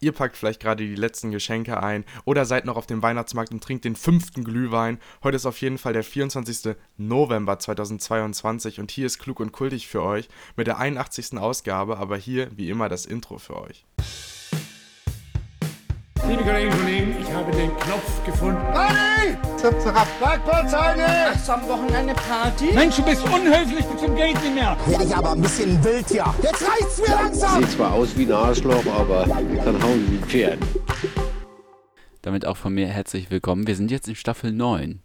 ihr packt vielleicht gerade die letzten Geschenke ein oder seid noch auf dem Weihnachtsmarkt und trinkt den fünften Glühwein. Heute ist auf jeden Fall der 24. November 2022 und hier ist Klug und Kultig für euch mit der 81. Ausgabe, aber hier wie immer das Intro für euch. Liebe Kolleginnen und Kollegen, ich habe den Knopf gefunden. Party! Zap, zap, Parkplatz, Hast du am Wochenende Party? Mensch, du bist unhöflich bis zum Geht nicht mehr. Werde ich aber ein bisschen wild hier. Jetzt reicht's mir langsam. Sieht zwar aus wie ein Arschloch, aber dann hauen sie ein Pferd. Damit auch von mir herzlich willkommen. Wir sind jetzt in Staffel 9,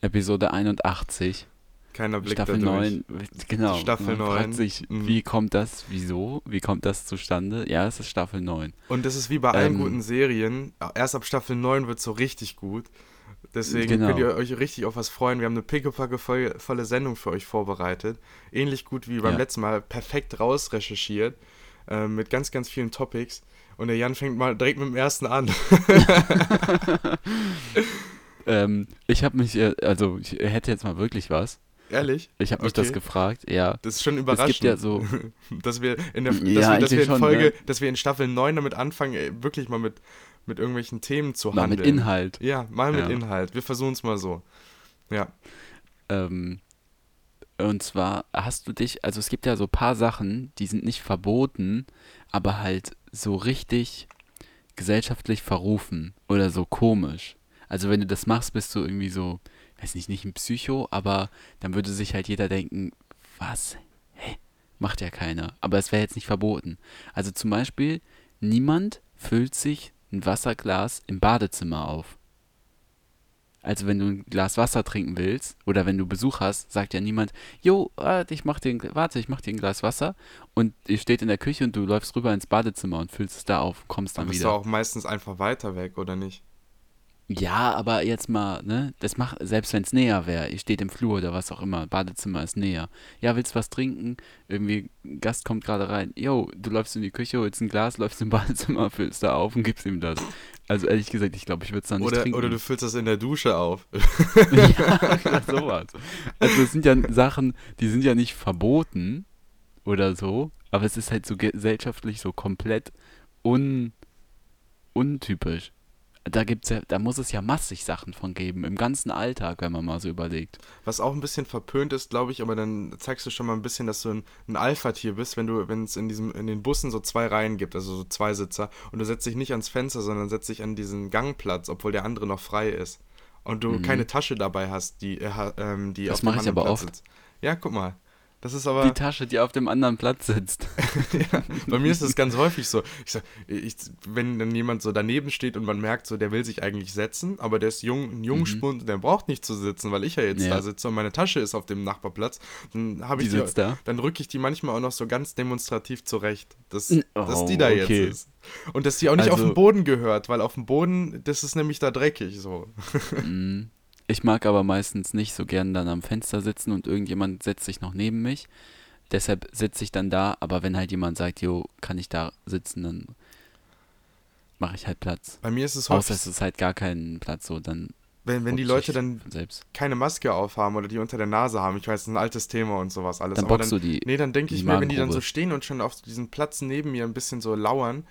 Episode 81. Keiner blickt Staffel da durch. 9, genau. Staffel Man 9, fragt sich, mhm. wie kommt das, wieso, wie kommt das zustande? Ja, es ist Staffel 9. Und das ist wie bei allen Ähm, guten Serien. Erst ab Staffel 9 wird es so richtig gut. Deswegen Genau. könnt ihr euch richtig auf was freuen. Wir haben eine pickepacke voll- volle Sendung für euch vorbereitet. Ähnlich gut wie beim Ja. letzten Mal. Perfekt rausrecherchiert. Äh, mit ganz, ganz vielen Topics. Und der Jan fängt mal direkt mit dem ersten an. Ähm, ich habe mich, äh, also ich hätte jetzt mal wirklich was. Ehrlich? Ich habe mich Okay. das gefragt, ja. Das ist schon Es überraschend. gibt ja so, dass wir in der dass Ja, wir, dass wir in schon, Folge, ne? dass wir in Staffel 9 damit anfangen, wirklich mal mit, mit irgendwelchen Themen zu mal handeln. mit Inhalt. Ja, mal mit Ja. Inhalt. Wir versuchen es mal so. Ja. Ähm, und zwar hast du dich, also es gibt ja so ein paar Sachen, die sind nicht verboten, aber halt so richtig gesellschaftlich verrufen oder so komisch. Also wenn du das machst, bist du irgendwie so, weiß nicht, nicht ein Psycho, aber dann würde sich halt jeder denken, was? Hä? Macht ja keiner. Aber es wäre jetzt nicht verboten. Also zum Beispiel, niemand füllt sich ein Wasserglas im Badezimmer auf. Also wenn du ein Glas Wasser trinken willst oder wenn du Besuch hast, sagt ja niemand, jo, warte, ich mach dir ein, warte, ich mach dir ein Glas Wasser und ihr steht in der Küche und du läufst rüber ins Badezimmer und füllst es da auf, kommst dann Dann bist du wieder. auch meistens einfach weiter weg, oder nicht? Ja, aber jetzt mal, ne, das macht, selbst wenn es näher wäre, ihr steht im Flur oder was auch immer, Badezimmer ist näher. Ja, willst was trinken? Irgendwie, Gast kommt gerade rein. Jo, du läufst in die Küche, holst ein Glas, läufst im Badezimmer, füllst da auf und gibst ihm das. Also ehrlich gesagt, ich glaube, ich würde es dann nicht Oder, trinken. oder du füllst das in der Dusche auf. ja, sowas. Also es sind ja Sachen, die sind ja nicht verboten oder so, aber es ist halt so gesellschaftlich so komplett un, untypisch. Da gibt's ja, da muss es ja massig Sachen von geben, im ganzen Alltag, wenn man mal so überlegt. Was auch ein bisschen verpönt ist, glaube ich, aber dann zeigst du schon mal ein bisschen, dass du ein, ein Alpha-Tier bist, wenn du, wenn es in diesem, in den Bussen so zwei Reihen gibt, also so zwei Sitzer, und du setzt dich nicht ans Fenster, sondern setzt dich an diesen Gangplatz, obwohl der andere noch frei ist. Und du keine Tasche dabei hast, die, äh, ähm, die Mhm. Das auf dem mach ich anderen aber Platz oft. sitzt. Ja, guck mal. Das ist aber. Die Tasche, die auf dem anderen Platz sitzt. ja, bei mir ist das ganz häufig so. Ich sag, ich, wenn dann jemand so daneben steht und man merkt so, der will sich eigentlich setzen, aber der ist jung, ein Jungspund und der braucht nicht zu sitzen, weil ich ja jetzt Mhm. Ja. da sitze und meine Tasche ist auf dem Nachbarplatz, dann habe ich Die sitzt da? dann rücke ich die manchmal auch noch so ganz demonstrativ zurecht, dass, N- dass oh, die da okay. jetzt ist. Und dass die auch nicht auf Also- den Boden gehört, weil auf dem Boden, das ist nämlich da dreckig so. Mm. Ich mag aber meistens nicht so gern dann am Fenster sitzen und irgendjemand setzt sich noch neben mich. Deshalb sitze ich dann da, aber wenn halt jemand sagt, jo, kann ich da sitzen, dann mache ich halt Platz. Bei mir ist es Außer häufig, es ist halt gar kein Platz, so dann. wenn, wenn die Leute dann keine Maske aufhaben oder die unter der Nase haben. Ich weiß, das ist ein altes Thema und sowas alles. Dann aber boxst dann, du die. Nee, dann denke ich mir, wenn die dann so stehen und schon auf diesem Platz neben mir ein bisschen so lauern,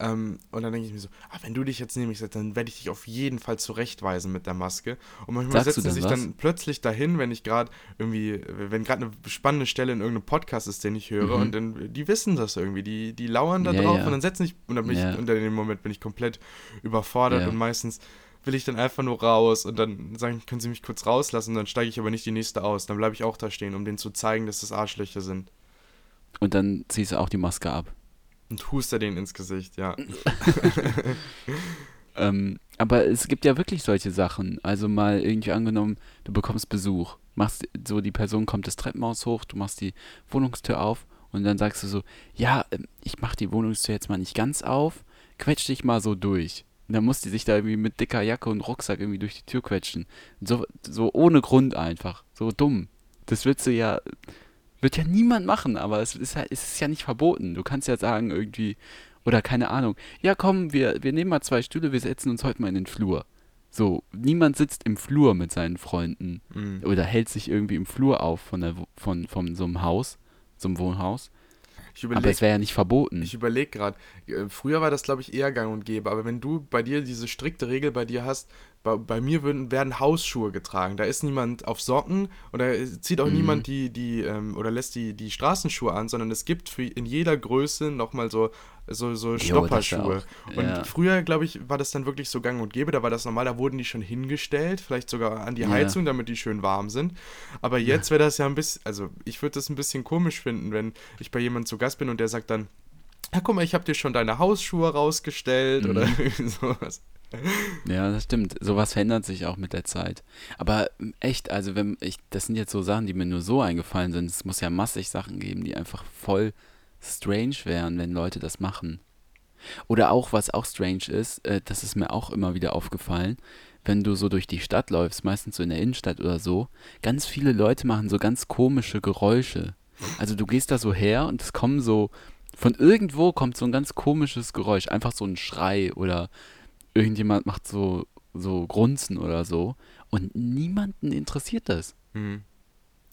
ähm, und dann denke ich mir so, ah, wenn du dich jetzt mich setzt, dann werde ich dich auf jeden Fall zurechtweisen mit der Maske. Und manchmal Sagst setzen sich was? dann plötzlich dahin, wenn ich gerade irgendwie, wenn gerade eine spannende Stelle in irgendeinem Podcast ist, den ich höre, Mhm. und dann, die wissen das irgendwie, die, die lauern da Ja, drauf ja. und dann setzen sich, und dann bin Ja. ich, unter dem Moment bin ich komplett überfordert und meistens will ich dann einfach nur raus und dann sagen, können sie mich kurz rauslassen, dann steige ich aber nicht die nächste aus. Dann bleibe ich auch da stehen, um denen zu zeigen, dass das Arschlöcher sind. Und dann ziehst du auch die Maske ab. Und huste denen ins Gesicht, ja. Ähm, aber es gibt ja wirklich solche Sachen. Also mal irgendwie angenommen, du bekommst Besuch. Machst so, die Person kommt das Treppenhaus hoch, du machst die Wohnungstür auf und dann sagst du so, ja, ähm, ich mach die Wohnungstür jetzt mal nicht ganz auf, quetsch dich mal so durch. Und dann muss die sich da irgendwie mit dicker Jacke und Rucksack irgendwie durch die Tür quetschen. So, so ohne Grund einfach. So dumm. Das willst du ja, wird ja niemand machen, aber es ist, halt, es ist ja nicht verboten. Du kannst ja sagen irgendwie, oder keine Ahnung, ja komm, wir, wir nehmen mal zwei Stühle, wir setzen uns heute mal in den Flur. So, niemand sitzt im Flur mit seinen Freunden Mhm. oder hält sich irgendwie im Flur auf von, der, von, von so einem Haus, so einem Wohnhaus. Ich Aber überlege es wäre ja nicht verboten. ich überleg gerade. Früher war das, glaube ich, eher gang und gäbe. Aber wenn du bei dir diese strikte Regel bei dir hast, bei, bei mir würden, werden Hausschuhe getragen. Da ist niemand auf Socken oder zieht auch Mhm. niemand die, die ähm, oder lässt die, die Straßenschuhe an, sondern es gibt für in jeder Größe nochmal so, so, so ja Stopperschuhe. auch. Und Ja. früher, glaube ich, war das dann wirklich so gang und gäbe. Da war das normal, da wurden die schon hingestellt, vielleicht sogar an die Ja. Heizung, damit die schön warm sind. Aber jetzt wäre das ja ein bisschen, also ich würde das ein bisschen komisch finden, wenn ich bei jemandem zu Gast bin und der sagt dann, ja, guck mal, ich habe dir schon deine Hausschuhe rausgestellt oder Mhm. irgendwie sowas. Ja, das stimmt. Sowas verändert sich auch mit der Zeit. Aber ähm, echt, also wenn ich, das sind jetzt so Sachen, die mir nur so eingefallen sind. Es muss ja massig Sachen geben, die einfach voll strange wären, wenn Leute das machen. Oder auch, was auch strange ist, äh, das ist mir auch immer wieder aufgefallen, wenn du so durch die Stadt läufst, meistens so in der Innenstadt oder so, ganz viele Leute machen so ganz komische Geräusche. Also du gehst da so her und es kommen so, von irgendwo kommt so ein ganz komisches Geräusch, einfach so ein Schrei oder irgendjemand macht so, so Grunzen oder so und niemanden interessiert das. Hm.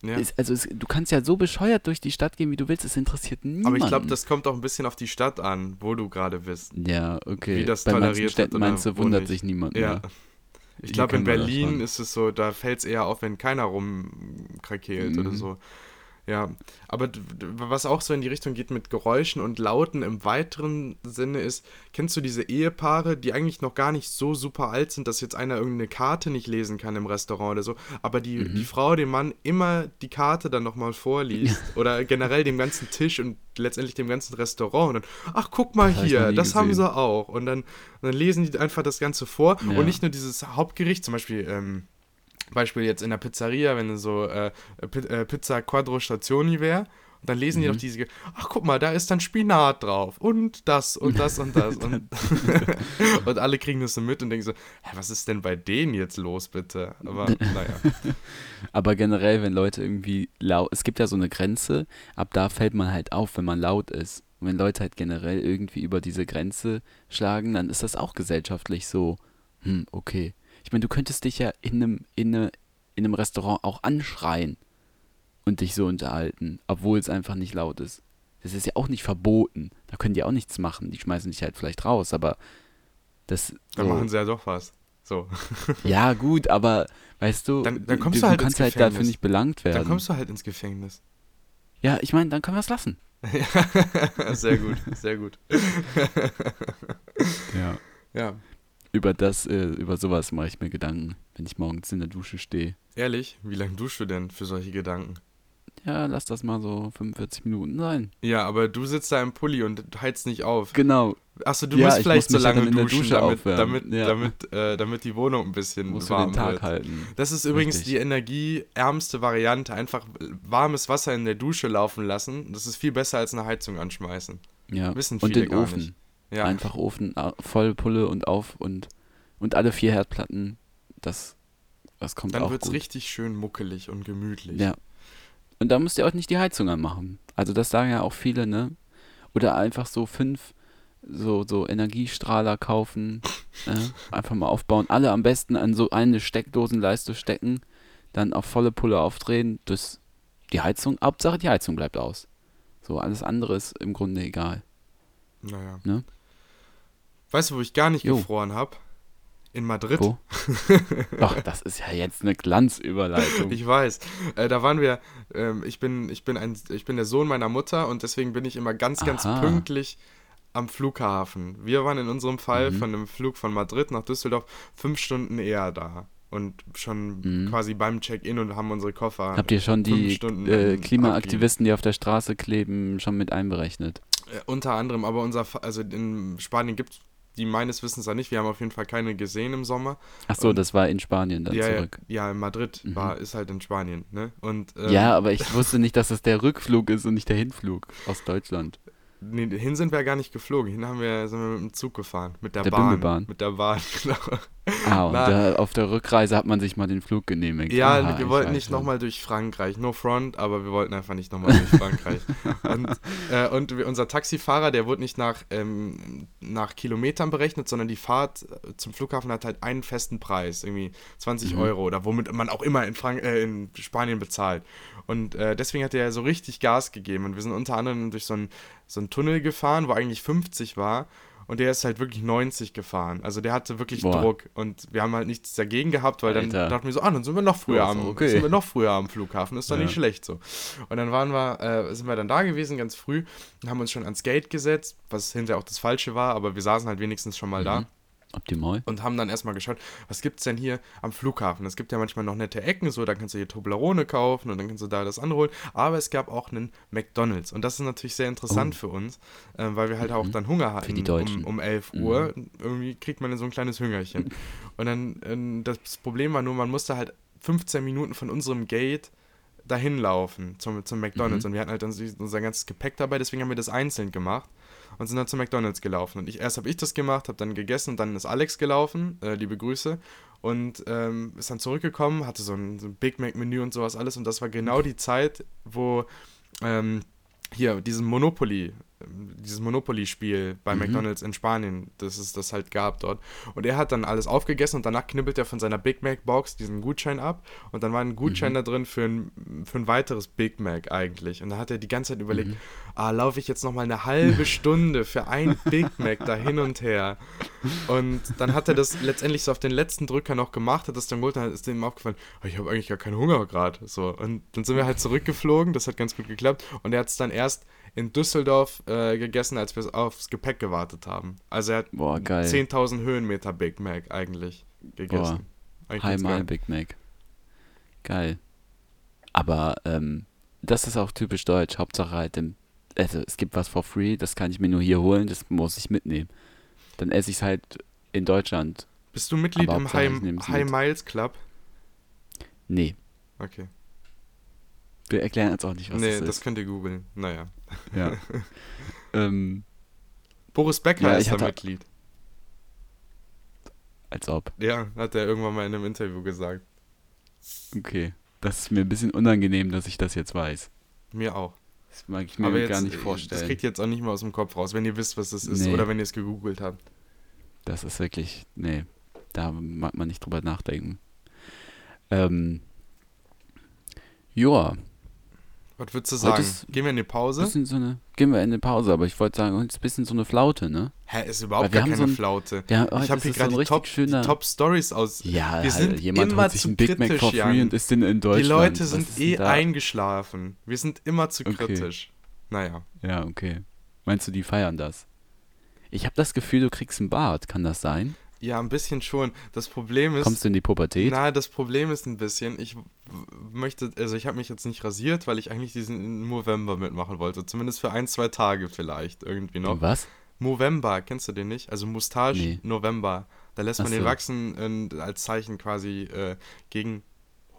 Ja. Ist, also es, du kannst ja so bescheuert durch die Stadt gehen, wie du willst, es interessiert niemanden. Aber ich glaube, das kommt auch ein bisschen auf die Stadt an, wo du gerade bist. Ja, okay. wie das Bei manchen toleriert wird Städten oder meinst du, wundert nicht. sich niemand Ja. mehr. Ich glaube, in Berlin ist es so, da fällt es eher auf, wenn keiner rumkrakeelt oder Mhm. so. Ja, aber was auch so in die Richtung geht mit Geräuschen und Lauten im weiteren Sinne ist, kennst du diese Ehepaare, die eigentlich noch gar nicht so super alt sind, dass jetzt einer irgendeine Karte nicht lesen kann im Restaurant oder so, aber die, Mhm. die Frau dem Mann immer die Karte dann nochmal vorliest oder generell dem ganzen Tisch und letztendlich dem ganzen Restaurant und dann, ach guck mal Das hier, das haben gesehen. sie auch und dann, und dann lesen die einfach das Ganze vor Ja. und nicht nur dieses Hauptgericht, zum Beispiel ähm, Beispiel jetzt in der Pizzeria, wenn so äh, äh, Pizza Quattro Stationi wäre, und dann lesen die Mhm. noch diese, ach guck mal, da ist dann Spinat drauf und das und das und das und, und alle kriegen das so mit und denken so, hä, was ist denn bei denen jetzt los, bitte? Aber naja. Aber generell, wenn Leute irgendwie laut, es gibt ja so eine Grenze, ab da fällt man halt auf, wenn man laut ist. Und wenn Leute halt generell irgendwie über diese Grenze schlagen, dann ist das auch gesellschaftlich so, hm, okay. Ich meine, du könntest dich ja in einem, in, eine, in einem Restaurant auch anschreien und dich so unterhalten, obwohl es einfach nicht laut ist. Das ist ja auch nicht verboten. Da können die auch nichts machen. Die schmeißen dich halt vielleicht raus, aber das. Dann so- machen sie ja doch was. So. ja, gut, aber weißt du, Dann- dann kommst du, du halt kannst ins halt dafür Gefängnis. nicht belangt werden. Dann kommst du halt ins Gefängnis. Ja, ich meine, dann können wir es lassen. sehr gut, sehr gut. Ja. Ja, Über das, äh, über sowas mache ich mir Gedanken, wenn ich morgens in der Dusche stehe. ehrlich, wie lange duschst du denn für solche Gedanken? Ja, lass das mal so 45 Minuten sein. Ja, aber du sitzt da im Pulli und heizt nicht auf. Genau. Achso, du Ja, musst ich vielleicht muss so ja lange in der duschen, Dusche damit, aufwärmen. damit, Ja. damit, äh, damit die Wohnung ein bisschen Muss für warm den Tag wird. halten. Das ist übrigens Richtig. die energieärmste Variante. Einfach warmes Wasser in der Dusche laufen lassen. Das ist viel besser als eine Heizung anschmeißen. Ja. Wissen und viele den gar Ofen. nicht. Ja, Einfach Ofen äh, voll Pulle und auf und, und alle vier Herdplatten. Das, das kommt dann auch wird es gut. richtig schön muckelig und gemütlich. Ja. Und da müsst ihr auch nicht die Heizung anmachen. Also das sagen ja auch viele, ne? Oder einfach so fünf so, so Energiestrahler kaufen, äh, einfach mal aufbauen. Alle am besten an so eine Steckdosenleiste stecken, dann auf volle Pulle aufdrehen. Das, die Heizung, Hauptsache die Heizung bleibt aus. So, alles andere ist im Grunde egal. Naja. Ne? Weißt du, wo ich gar nicht Jo. gefroren habe? In Madrid. Wo? Ach, das ist ja jetzt eine Glanzüberleitung. Ich weiß. Äh, da waren wir, ähm, ich bin, ich bin ein, ich bin der Sohn meiner Mutter und deswegen bin ich immer ganz, ganz Aha. pünktlich am Flughafen. Wir waren in unserem Fall Mhm. von einem Flug von Madrid nach Düsseldorf fünf Stunden eher da. Und schon Mhm. quasi beim Check-in und haben unsere Koffer. Habt ihr schon die äh, im Klimaaktivisten, die auf der Straße kleben, schon mit einberechnet? Äh, unter anderem, aber unser, also in Spanien gibt es die meines Wissens da nicht. Wir haben auf jeden Fall keine gesehen im Sommer. Ach so, Und- das war in Spanien dann ja, ja, zurück. ja, in Madrid Mhm. war, ist halt in Spanien, ne? Und ähm, Ja, aber ich wusste nicht, dass es der Rückflug ist und nicht der Hinflug aus Deutschland. Nee, hin sind wir gar nicht geflogen. Hin haben wir, sind wir mit dem Zug gefahren. Mit der, Der Bahn. Bimmelbahn. Mit der Bahn, genau. Ah, und da, auf der Rückreise hat man sich mal den Flug genehmigt. Ja, Aha, wir wollten nicht nochmal durch Frankreich. No front, aber wir wollten einfach nicht nochmal durch Frankreich. und äh, und unser Taxifahrer, der wurde nicht nach, ähm, nach Kilometern berechnet, sondern die Fahrt äh, zum Flughafen hat halt einen festen Preis, irgendwie 20 Mhm. Euro oder womit man auch immer in, Frank äh, in Spanien bezahlt. Und äh, deswegen hat er so richtig Gas gegeben. Und wir sind unter anderem durch so einen so einen Tunnel gefahren, wo eigentlich 50 war. Und der ist halt wirklich 90 gefahren. Also der hatte wirklich Boah. Druck. Und wir haben halt nichts dagegen gehabt, weil dann Alter. dachten wir so, ah, dann sind wir noch früher, ist am, okay. sind wir noch früher am Flughafen. Ist doch Ja. nicht schlecht so. Und dann waren wir, äh, sind wir dann da gewesen, ganz früh, und haben uns schon ans Gate gesetzt, was hinterher auch das Falsche war, aber wir saßen halt wenigstens schon mal da Optimal. und haben dann erstmal geschaut, was gibt's denn hier am Flughafen? Es gibt ja manchmal noch nette Ecken, so, dann kannst du hier Toblerone kaufen und dann kannst du da das andere holen. Aber es gab auch einen McDonalds und das ist natürlich sehr interessant für uns, äh, weil wir halt auch dann Hunger hatten Oh. Mhm. die Deutschen. Mhm. um, um 11 Uhr. Irgendwie kriegt man dann so ein kleines Hüngerchen. und dann, ähm, das Problem war nur, man musste halt 15 Minuten von unserem Gate dahin laufen zum, zum McDonalds Mhm. und wir hatten halt dann unser ganzes Gepäck dabei, deswegen haben wir das einzeln gemacht und sind dann zum McDonalds gelaufen. Und ich, erst habe ich das gemacht, habe dann gegessen und dann ist Alex gelaufen, äh, liebe Grüße, und ähm, ist dann zurückgekommen, hatte so ein, so ein Big Mac-Menü und sowas alles. Und das war genau die Zeit, wo ähm, hier diesen Monopoly, dieses Monopoly-Spiel bei McDonalds in Spanien, das es das halt gab dort. Und er hat dann alles aufgegessen und danach knibbelt er von seiner Big Mac-Box diesen Gutschein ab und dann war ein Gutschein da drin für ein, für ein weiteres Big Mac eigentlich. Und da hat er die ganze Zeit überlegt, ah, laufe ich jetzt nochmal eine halbe Stunde für ein Big Mac da hin und her. Und dann hat er das letztendlich so auf den letzten Drücker noch gemacht, hat das dann geholt, dann ist ihm aufgefallen, oh, ich habe eigentlich gar keinen Hunger gerade. So. Und dann sind wir halt zurückgeflogen, das hat ganz gut geklappt. Und er hat es dann erst in Düsseldorf äh, gegessen, als wir aufs Gepäck gewartet haben. Also er hat Boah, geil. 10.000 Höhenmeter Big Mac eigentlich gegessen. Geil. Big Mac. Geil. Aber ähm, das ist auch typisch deutsch. Hauptsache halt im. Also es gibt was for free, das kann ich mir nur hier holen, das muss ich mitnehmen. Dann esse ich es halt in Deutschland. Bist du Mitglied im High, High. Miles Club? Nee, Okay. Wir erklären jetzt auch nicht, was nee, das das ist. könnt ihr googeln. Naja. Ja. ähm, Boris Becker Ja, ist da Mitglied. als ob. Ja, hat er irgendwann mal in einem Interview gesagt. Okay. Das ist mir ein bisschen unangenehm, dass ich das jetzt weiß. Mir auch. Das mag ich mir jetzt, gar nicht äh, Das vorstellen. kriegt ihr jetzt auch nicht mal aus dem Kopf raus, wenn ihr wisst, was das ist Nee. oder wenn ihr es gegoogelt habt. Das ist wirklich, nee, da mag man nicht drüber nachdenken. Ähm, joa, Was würdest du sagen? Gehen wir in die Pause? so eine, gehen wir in eine Pause, aber ich wollte sagen, heute ist ein bisschen so eine Flaute, ne? Hä, ist überhaupt gar keine so ein- Flaute. Ja, ich habe hier es so gerade ein die Top, die schöner- Top Stories aus. Ja, wir sind jemand immer holt sich zu einen Big Mac for free und ist in, in Deutschland. Die Leute Was sind eh da? eingeschlafen. Wir sind immer zu Okay. kritisch. Naja. Ja, okay. Meinst du, die feiern das? Ich habe das Gefühl, du kriegst einen Bart, kann das sein? Ja, ein bisschen schon. Das Problem ist. Kommst du in die Pubertät? Na, das Problem ist ein bisschen, ich möchte, also ich habe mich jetzt nicht rasiert, weil ich eigentlich diesen November mitmachen wollte. Zumindest für ein, zwei Tage vielleicht irgendwie noch. Was? Movember, kennst du den nicht? Also Mustache Nee. November. Da lässt man Ach den so. wachsen und als Zeichen quasi äh, gegen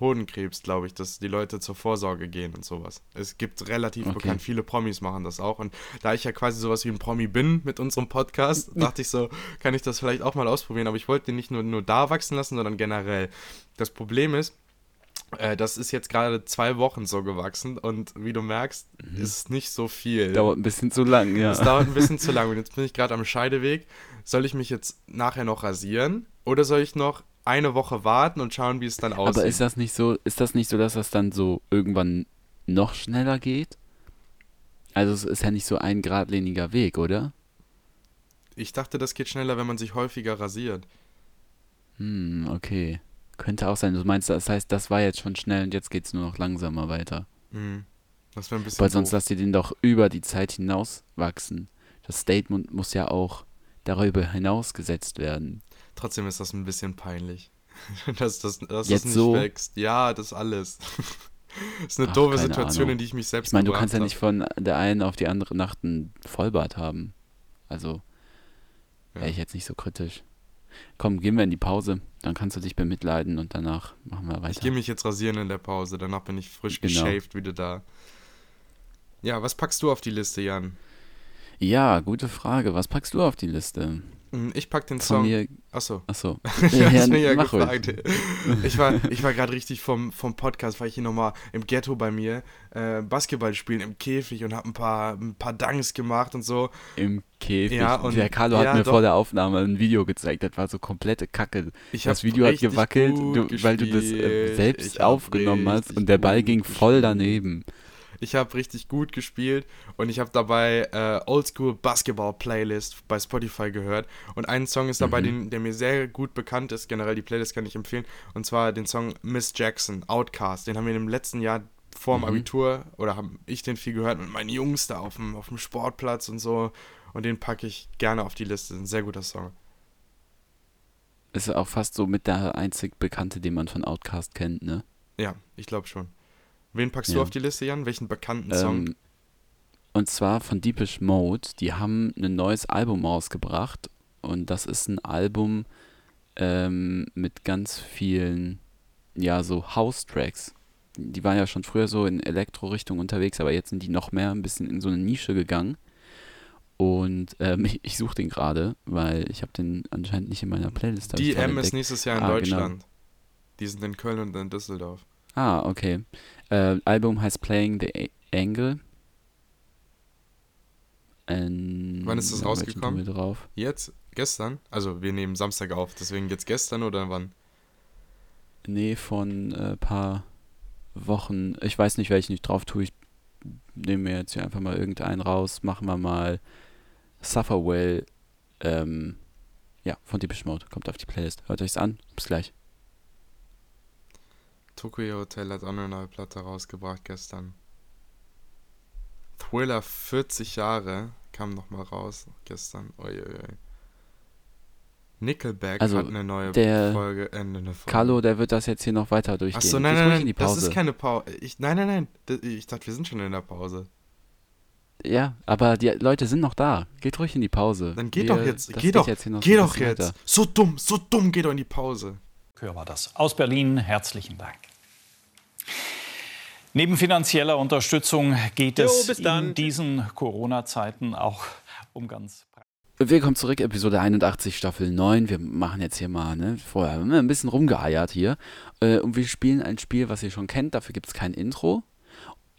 Hodenkrebs, glaube ich, dass die Leute zur Vorsorge gehen und sowas. Es gibt relativ Okay. bekannt, viele Promis machen das auch. Und da ich ja quasi sowas wie ein Promi bin mit unserem Podcast, dachte ich so, kann ich das vielleicht auch mal ausprobieren. Aber ich wollte den nicht nur, nur da wachsen lassen, sondern generell. Das Problem ist, äh, das ist jetzt gerade zwei Wochen so gewachsen und wie du merkst, ist nicht so viel. Mhm. Dauert ein bisschen zu lang, ja. Es dauert ein bisschen zu lang und jetzt bin ich gerade am Scheideweg. Soll ich mich jetzt nachher noch rasieren oder soll ich noch eine Woche warten und schauen, wie es dann aussieht? Aber ist das nicht so, ist das nicht so, dass das dann so irgendwann noch schneller geht? Also es ist ja nicht so ein geradliniger Weg, oder? ich dachte, das geht schneller, wenn man sich häufiger rasiert. Hm, okay. Könnte auch sein. Du meinst, das heißt, das war jetzt schon schnell und jetzt geht's nur noch langsamer weiter. Hm. Das wäre ein bisschen Weil sonst lasst ihr den doch über die Zeit hinaus wachsen. Das Statement muss ja auch darüber hinaus gesetzt werden. Trotzdem ist das ein bisschen peinlich. dass das, dass das Jetzt nicht so? wächst. Ja, das alles. das ist eine Ach, doofe Situation, Ahnung. in die ich mich selbst Ich meine, du kannst ja nicht von der einen auf die andere Nacht ein Vollbart haben. Also Ja. wäre ich jetzt nicht so kritisch. Komm, gehen wir in die Pause, dann kannst du dich bemitleiden und danach machen wir weiter. Ich gehe mich jetzt rasieren in der Pause, danach bin ich frisch Genau. geschaved wieder da. Ja, was packst du auf die Liste, Jan? Ja, gute Frage. Was packst du auf die Liste? Mm, Ich pack den Von Song. mir. Achso. Achso. Ja, mich ja mach ruhig. gefragt. Ich war, ich war gerade richtig vom, vom Podcast, war ich hier nochmal im Ghetto bei mir, äh, Basketball spielen im Käfig und hab ein paar, ein paar Dunks gemacht und so. Im Käfig. Ja, und- der Carlo hat ja, mir doch. vor der Aufnahme ein Video gezeigt. Das war so komplette Kacke. Das Video hat gewackelt, du, weil du das äh, selbst aufgenommen hast und der Ball ging voll gespielt. Ich habe richtig gut gespielt und ich habe dabei äh, Oldschool Basketball Playlist bei Spotify gehört. Und ein Song ist Mhm. dabei, den, der mir sehr gut bekannt ist. Generell die Playlist kann ich empfehlen. Und zwar den Song Miss Jackson, Outcast. Den haben wir im letzten Jahr vor Mhm. dem Abitur oder haben ich den viel gehört mit meinen Jungs da auf dem, auf dem Sportplatz und so. Und den packe ich gerne auf die Liste. Ein sehr guter Song. Ist auch fast so mit der einzig bekannte, den man von Outcast kennt, ne? Ja, ich glaube schon. Wen packst du Ja. auf die Liste, Jan? Welchen bekannten Song? Ähm, und zwar von Deepish Mode. Die haben ein neues Album rausgebracht. Und das ist ein Album ähm, mit ganz vielen, ja, so House-Tracks. Die waren ja schon früher so in Elektro-Richtung unterwegs, aber jetzt sind die noch mehr ein bisschen in so eine Nische gegangen. Und ähm, ich, ich suche den gerade, weil ich habe den anscheinend nicht in meiner Playlist. Die M ist nächstes Jahr in Ah, genau. Deutschland. Die sind in Köln und in Düsseldorf. Ah, okay. Äh, Album heißt Playing the Angle. Ähm, Wann ist das rausgekommen? drauf? Jetzt? Gestern? Also wir nehmen Samstag auf, deswegen jetzt gestern oder wann? Nee, von äh, paar Wochen. Ich weiß nicht, welchen ich drauf tue. Ich nehme mir jetzt hier einfach mal irgendeinen raus. Machen wir mal Sufferwell. Ähm, ja, von Deepish Mode. Kommt auf die Playlist. Hört euch's an. Bis gleich. Tokyo Hotel hat auch eine neue Platte rausgebracht gestern. Thriller 40 Jahre kam nochmal raus gestern. Uiuiui. Nickelback Also, hat eine neue der Folge. Äh, eine Folge. Carlo, der wird das jetzt hier noch weiter durchgehen. Achso, nein, Geht nein, nein, das ist keine Pause. Ich, nein, nein, nein. Ich dachte, wir sind schon in der Pause. Ja, aber die Leute sind noch da. Geht ruhig in die Pause. Dann geht Wir- doch jetzt. geht doch. jetzt hier noch Geh so ein doch jetzt. weiter. So dumm, so dumm, geh doch in die Pause. Kör war das. Aus Berlin herzlichen Dank. Neben finanzieller Unterstützung geht Jo, es in diesen Corona-Zeiten auch um ganz Willkommen zurück, Episode 81, Staffel 9. Wir machen jetzt hier mal, ne, vorher haben wir ein bisschen rumgeeiert hier. Äh, und wir spielen ein Spiel, was ihr schon kennt, dafür gibt es kein Intro.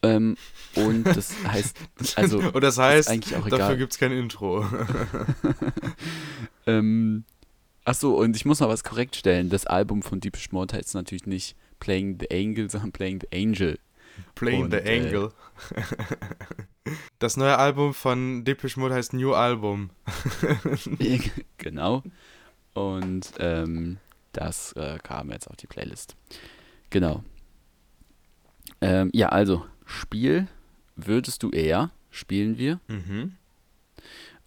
Ähm, und das heißt, also, und das ist heißt, eigentlich auch dafür egal. gibt es kein Intro. ähm, achso, und ich muss noch was korrekt stellen. Das Album von Deepish Mode heißt natürlich nicht Playing the Angel, sondern Playing the Angel. Playing Und, the äh, Angle. das neue Album von Depeche Mode heißt New Album. genau. Und ähm, das äh, kam jetzt auf die Playlist. Genau. Ähm, ja, also, Spiel würdest du eher, spielen wir. Mhm.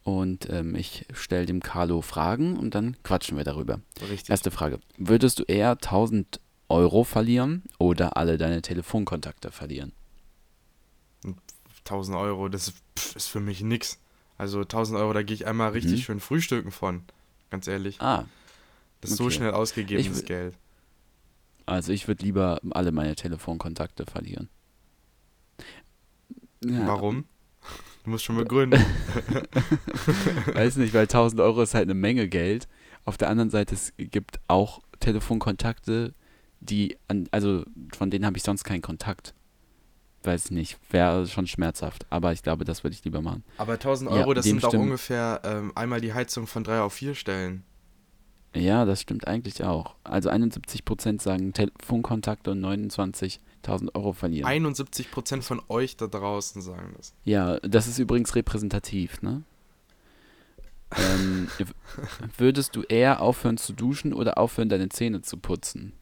Und ähm, ich stelle dem Carlo Fragen und dann quatschen wir darüber. Richtig. Erste Frage. Würdest du eher 1000 Euro verlieren oder alle deine Telefonkontakte verlieren? 1000 Euro, das ist, pff, ist für mich nix. Also 1000 Euro, da gehe ich einmal richtig Mhm. schön frühstücken von. Ganz ehrlich. Ah, Das ist so okay. schnell ausgegebenes Ich Geld. also ich würde lieber alle meine Telefonkontakte verlieren. Ja, Warum? Du musst schon begründen. Weiß nicht, weil 1000 Euro ist halt eine Menge Geld. Auf der anderen Seite, es gibt auch Telefonkontakte, die, also von denen habe ich sonst keinen Kontakt. Weiß nicht, wäre schon schmerzhaft. Aber ich glaube, das würde ich lieber machen. Aber 1000 Ja, Euro, das dem sind auch stimmt. ungefähr ähm, einmal die Heizung von 3 auf 4 stellen. Ja, das stimmt eigentlich auch. Also 71% sagen Telefonkontakte und 29.000 Euro verlieren. 71% von euch da draußen sagen das. Ja, das ist übrigens repräsentativ, ne? ähm, würdest du eher aufhören zu duschen oder aufhören, deine Zähne zu putzen?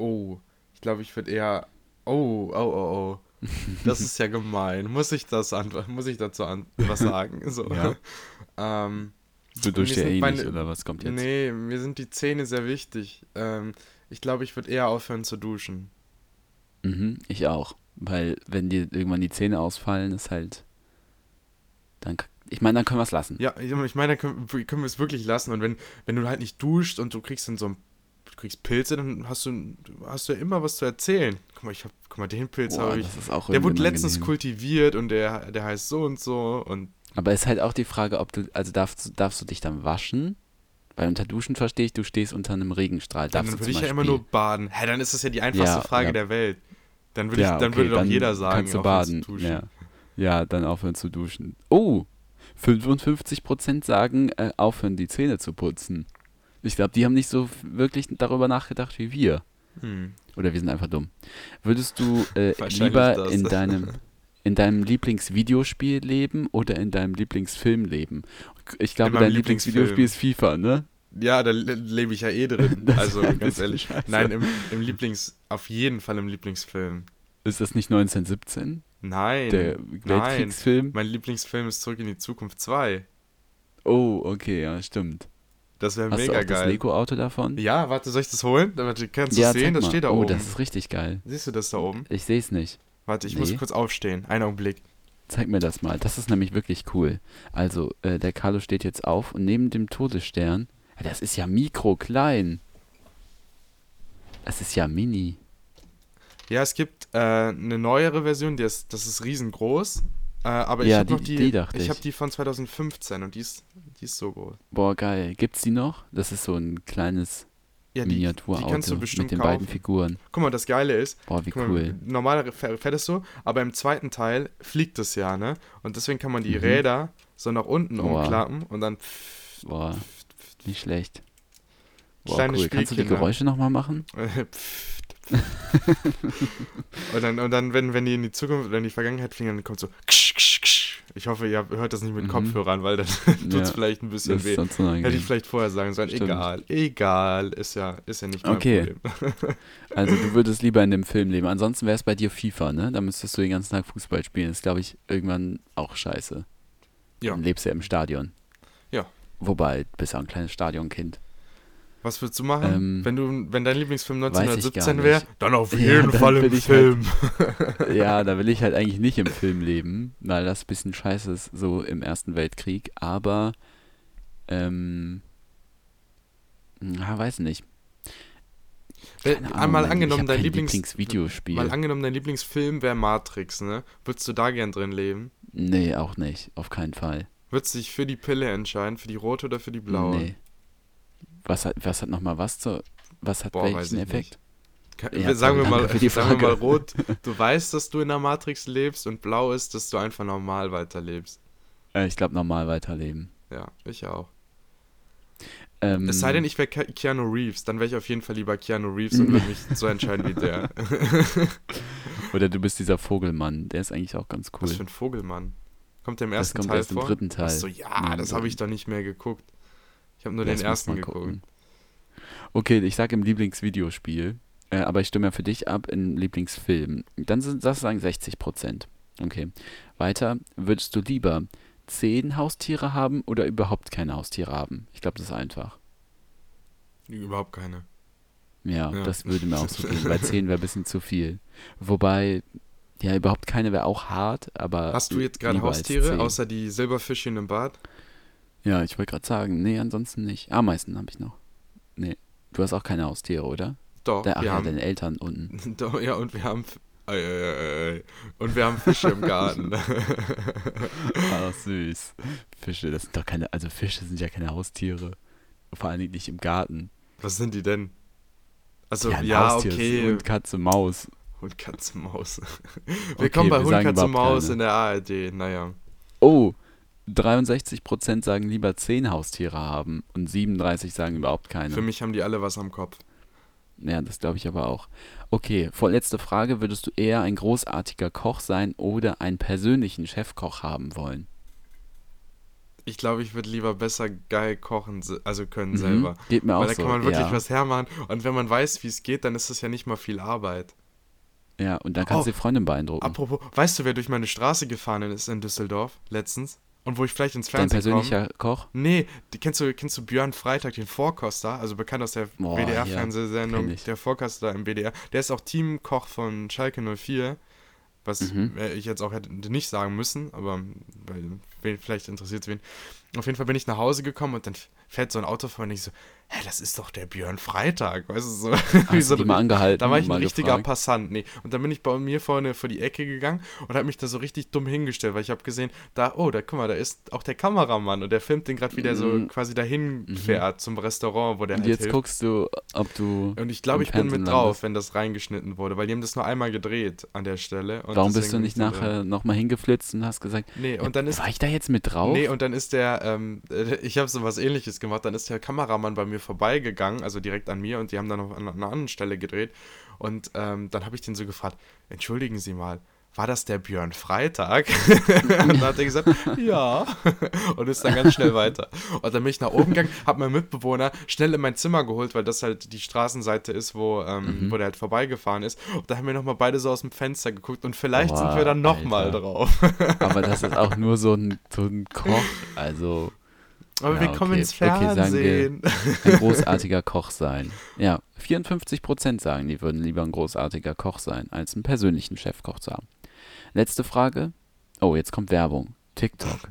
Oh, ich glaube, ich würde eher. Oh, oh, oh, oh. Das ist ja gemein. Muss ich das antworten? Muss ich dazu was sagen? So. Ja. ähm, Du duschst Mir ja eh nicht, oder was kommt jetzt? nee, mir sind die Zähne sehr wichtig. Ähm, ich glaube, ich würde eher aufhören zu duschen. Mhm, ich auch. Weil, wenn dir irgendwann die Zähne ausfallen, ist halt. Dann, ich meine, dann können wir es lassen. Ja, ich meine, da können, können wir es wirklich lassen. Und wenn, wenn du halt nicht duscht und du kriegst dann so ein du kriegst Pilze, dann hast du, hast du ja immer was zu erzählen. Guck mal, ich hab, guck mal, den Pilz habe ich. das ist auch Der wurde letztens kultiviert und der, der heißt so und so und Aber ist halt auch die Frage, ob du, also darfst, darfst du dich dann waschen? Weil unter Duschen verstehe ich, du stehst unter einem Regenstrahl. dann Darfst du würde ich ja immer nur baden. Hä, dann ist das ja die einfachste Ja, Frage ja. der Welt. Dann würde ja, ich, dann okay, würde doch jeder sagen, kannst du aufhören zu baden. duschen. Ja. ja, dann aufhören zu duschen. Oh, 55% sagen, äh, aufhören die Zähne zu putzen. Ich glaube, die haben nicht so wirklich darüber nachgedacht wie wir. Hm. Oder wir sind einfach dumm. Würdest du äh, lieber das. in deinem, in deinem Lieblingsvideospiel leben oder in deinem Lieblingsfilm leben? Ich glaube, dein Lieblingsvideospiel ist FIFA, ne? Ja, da le- lebe ich ja eh drin. Also ganz ehrlich. scheiße. Nein, im, im Lieblings, auf jeden Fall im Lieblingsfilm. Ist das nicht 1917? Nein. Der nein. Weltkriegsfilm? Mein Lieblingsfilm ist Zurück in die Zukunft 2. Oh, okay, ja, stimmt. Das wäre Hast mega du auch das geil. Lego-Auto davon? Ja, warte, soll ich das holen? Kannst du Ja, es sehen? Das mal. steht da oh, oben. das ist richtig geil. Siehst du das da oben? Ich sehe es nicht. Warte, ich muss Nee. kurz aufstehen. Einen Augenblick. Zeig mir das mal. Das ist nämlich wirklich cool. Also, äh, der Carlo steht jetzt auf und neben dem Todesstern, das ist ja mikroklein. Das ist ja mini. Ja, es gibt äh, eine neuere Version, die ist, das ist riesengroß. Äh, aber ich Ja, habe noch die- die, ich ich. habe die von 2015 und die ist, die ist so groß. Boah, geil. Gibt's die noch? Das ist so ein kleines Ja, die, die Miniaturauto kannst du bestimmt mit den kaufen. beiden Figuren. Guck mal, das Geile ist, Boah, wie mal, cool. normal fährt es so, aber im zweiten Teil fliegt es ja, ne? Und deswegen kann man die Mhm. Räder so nach unten Boah. umklappen und dann Boah, nicht schlecht. Boah, Kleine cool. Kannst du die Spielkinder. Geräusche nochmal machen? und dann, und dann wenn, wenn die in die Zukunft oder in die Vergangenheit fliegen, dann kommt so. Ich hoffe, ihr hört das nicht mit Mhm. Kopfhörern, weil dann tut es Ja, vielleicht ein bisschen weh. Hätte ich vielleicht vorher sagen sollen. Stimmt. Egal, egal, ist ja, ist ja nicht mein Okay. Problem. Also du würdest lieber in dem Film leben. Ansonsten wäre es bei dir FIFA, ne? Da müsstest du den ganzen Tag Fußball spielen. Das ist, glaube ich, irgendwann auch scheiße. Ja. Dann lebst du ja im Stadion. Ja. Wobei, du bist ja ein kleines Stadionkind. Was würdest du machen, Ähm, wenn du, wenn dein Lieblingsfilm weiß ich gar 1917 wäre? Dann auf Ja, jeden dann Fall im Film. ja, da will ich halt eigentlich nicht im Film leben, weil das ein bisschen scheiße ist, so im Ersten Weltkrieg. Aber, ähm, na, weiß nicht. Wenn- Keine Ahnung, ich angenommen, dein Lieblings Lieblingsvideospiel. Mal angenommen, dein Lieblingsfilm wäre Matrix, ne? Würdest du da gern drin leben? Nee, auch nicht. Auf keinen Fall. Würdest du dich für die Pille entscheiden, für die rote oder für die blaue? Nee. Was hat, was hat nochmal was zu, was hat Boah, welchen Effekt? Ka- Ja, sagen, wir mal, sagen wir mal rot, du weißt, dass du in der Matrix lebst und blau ist, dass du einfach normal weiterlebst. Äh, ich glaube, normal weiterleben. Ja, ich auch. Ähm, Es sei denn, ich wäre Ke Keanu Reeves, dann wäre ich auf jeden Fall lieber Keanu Reeves und würde mich so entscheiden wie der. Oder du bist dieser Vogelmann. Der ist eigentlich auch ganz cool. Was für ein Vogelmann. Kommt der im Das ersten kommt Teil erst im vor? dritten Teil. Achso, ja, Ja, das im habe ich doch nicht mehr geguckt. Ich habe nur Das den ersten geguckt. gucken. Okay, ich sage im Lieblingsvideospiel, äh, aber ich stimme ja für dich ab im Lieblingsfilm. Dann sind das sagen 60 Prozent. Okay. Weiter, würdest du lieber zehn Haustiere haben oder überhaupt keine Haustiere haben? Ich glaube, das ist einfach. Überhaupt keine. Ja, Ja. das würde mir auch so gehen, weil 10 wäre ein bisschen zu viel. Wobei, ja, überhaupt keine wäre auch hart, aber. Hast du jetzt gerade Haustiere, 10. außer die Silberfischchen im Bad? Ja, ich wollte gerade sagen, nee, ansonsten nicht. Ameisen habe ich noch. Nee. Du hast auch keine Haustiere, oder? Doch, Da, ach wir ja, haben. deine Eltern unten. Doch, ja, und wir haben. Und wir haben Fische im Garten. Ah, süß. Fische, das sind doch keine, also Fische sind ja keine Haustiere. Vor allen Dingen nicht im Garten. Was sind die denn? Also, ja, ist okay. Und Katze, Maus. Und Katze Maus. Okay, Willkommen bei wir Hund, Katze, Maus keine. in der ARD. Naja. Oh, 63% sagen lieber 10 Haustiere haben und 37 sagen überhaupt keine. Für mich haben die alle was am Kopf. Ja, das glaube ich aber auch. Okay, vorletzte Frage. Würdest du eher ein großartiger Koch sein oder einen persönlichen Chefkoch haben wollen? Ich glaube, ich würde lieber besser geil kochen, also können Mhm, selber. Geht mir auch Weil da so. kann man wirklich ja. was hermachen. Und wenn man weiß, wie es geht, dann ist das ja nicht mal viel Arbeit. Ja, und dann kannst Oh, du die Freundin beeindrucken. Apropos, weißt du, wer durch meine Straße gefahren ist in Düsseldorf letztens? Und wo ich vielleicht ins Dein Fernsehen komme? persönlicher Koch? Nee, die, kennst, du, kennst du Björn Freitag, den Vorkoster, also bekannt aus der ja, WDR-Fernsehsendung, ich. der Vorkoster im WDR. Der ist auch Teamkoch von Schalke 04, was Mhm. ich jetzt auch hätte nicht sagen müssen, aber weil, vielleicht interessiert es wen. auf jeden Fall bin ich nach Hause gekommen und dann fährt so ein Auto vor mir und ich so, hä, das ist doch der Björn Freitag, weißt du, so. Wie so du mal angehalten Da war ich ein richtiger gefragt? Passant, nee. Und dann bin ich bei mir vorne vor die Ecke gegangen und habe mich da so richtig dumm hingestellt, weil ich habe gesehen, da, oh, da, guck mal, da ist auch der Kameramann und der filmt den gerade, wie der so quasi dahin fährt zum Restaurant, wo der Mhm. Und halt jetzt hilft. guckst du, ob du. Und ich glaube, ich bin mit drauf, landest. wenn das reingeschnitten wurde, weil die haben das nur einmal gedreht an der Stelle. Warum bist du nicht nachher nochmal hingeflitzt und hast gesagt, Nee, und dann ist war ich da jetzt mit drauf? Nee, und dann ist der, ähm, äh, ich habe so was ähnliches gemacht, dann ist der Kameramann bei mir vorbeigegangen, also direkt an mir und die haben dann noch an einer anderen Stelle gedreht und ähm, dann habe ich den so gefragt, entschuldigen Sie mal, war das der Björn Freitag? und dann hat er gesagt, ja. und ist dann ganz schnell weiter. Und dann bin ich nach oben gegangen, habe meinen Mitbewohner schnell in mein Zimmer geholt, weil das halt die Straßenseite ist, wo, ähm, Mhm. wo der halt vorbeigefahren ist. Und da haben wir nochmal beide so aus dem Fenster geguckt und vielleicht Boah, sind wir dann nochmal drauf. Aber das ist auch nur so ein, so ein Koch, also Aber Ja, wir kommen okay. ins Okay, sagen wir- Fernsehen. ein großartiger Koch sein. Ja, 54% sagen, die würden lieber ein großartiger Koch sein, als einen persönlichen Chefkoch zu haben. Letzte Frage. Oh, jetzt kommt Werbung. TikTok.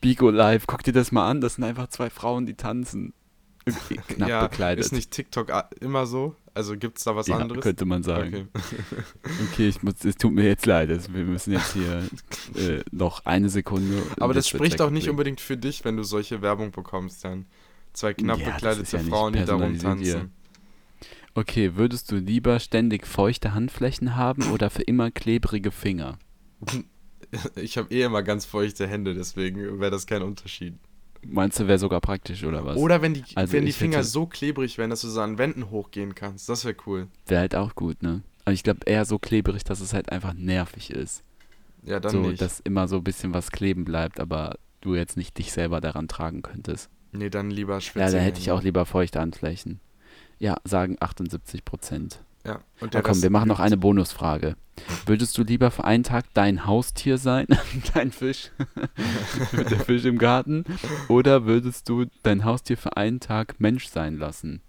Bigo Live, guck dir das mal an. Das sind einfach zwei Frauen, die tanzen. Knapp ja, bekleidet. ist nicht TikTok immer so? Also gibt es da was ja, anderes? könnte man sagen. Okay. Okay, ich muss, es tut mir jetzt leid. Es, wir müssen jetzt hier äh, noch eine Sekunde. und Aber das wird spricht auch nicht unbedingt für dich, wenn du solche Werbung bekommst, dann. Zwei knapp Ja, das bekleidete ja Frauen, die da personalisiert hier. rumtanzen. Okay, würdest du lieber ständig feuchte Handflächen haben oder für immer klebrige Finger? Ich habe eh immer ganz feuchte Hände, deswegen wäre das kein Unterschied. Meinst du, wäre sogar praktisch oder was? Oder wenn die, Also wenn die Finger hätte- so klebrig wären, dass du so an Wänden hochgehen kannst. Das wäre cool. Wäre halt auch gut, ne? Aber ich glaube eher so klebrig, dass es halt einfach nervig ist. Ja, dann so, nicht. dass immer so ein bisschen was kleben bleibt, aber du jetzt nicht dich selber daran tragen könntest. nee, dann lieber Ja, schwitzige da hätte ich auch lieber feuchte Handflächen. Ja, sagen 78 Prozent. Ja, und Ja, komm, Rest wir machen noch eine Bonusfrage. Würdest du lieber für einen Tag dein Haustier sein, dein Fisch, der Fisch im Garten, oder würdest du dein Haustier für einen Tag Mensch sein lassen?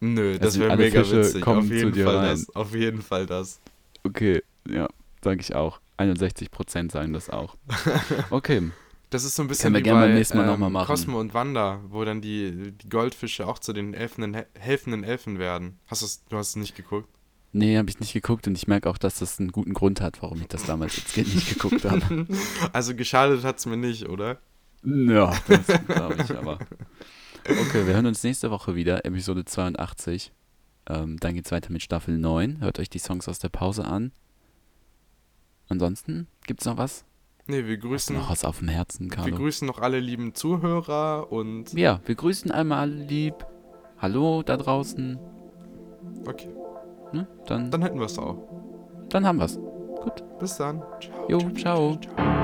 Nö, das Also wäre mega Fische witzig. Auf zu jeden dir Fall rein. das. Auf jeden Fall das. Okay, ja, sage ich auch. 61 Prozent sagen das auch. Okay, Das ist so ein bisschen Können wir wie bei ähm, machen. Cosmo und Wanda, wo dann die, die Goldfische auch zu den elfenden, helfenden Elfen werden. Hast du's, du hast es nicht geguckt? nee, habe ich nicht geguckt und ich merke auch, dass das einen guten Grund hat, warum ich das damals als Kind nicht geguckt habe. Also geschadet hat es mir nicht, oder? Ja, das glaube ich aber. Okay, wir hören uns nächste Woche wieder, Episode 82. Ähm, dann geht's weiter mit Staffel 9. Hört euch die Songs aus der Pause an. Ansonsten, gibt's noch was? Nee, wir grüßen, noch was auf dem Herzen, wir Carlo? grüßen noch alle lieben Zuhörer und Ja, wir grüßen einmal alle lieb. Hallo da draußen. okay, Ne? Dann, dann hätten wir es auch. dann haben wir's. Gut. Bis dann. Ciao. Jo, ciao. ciao.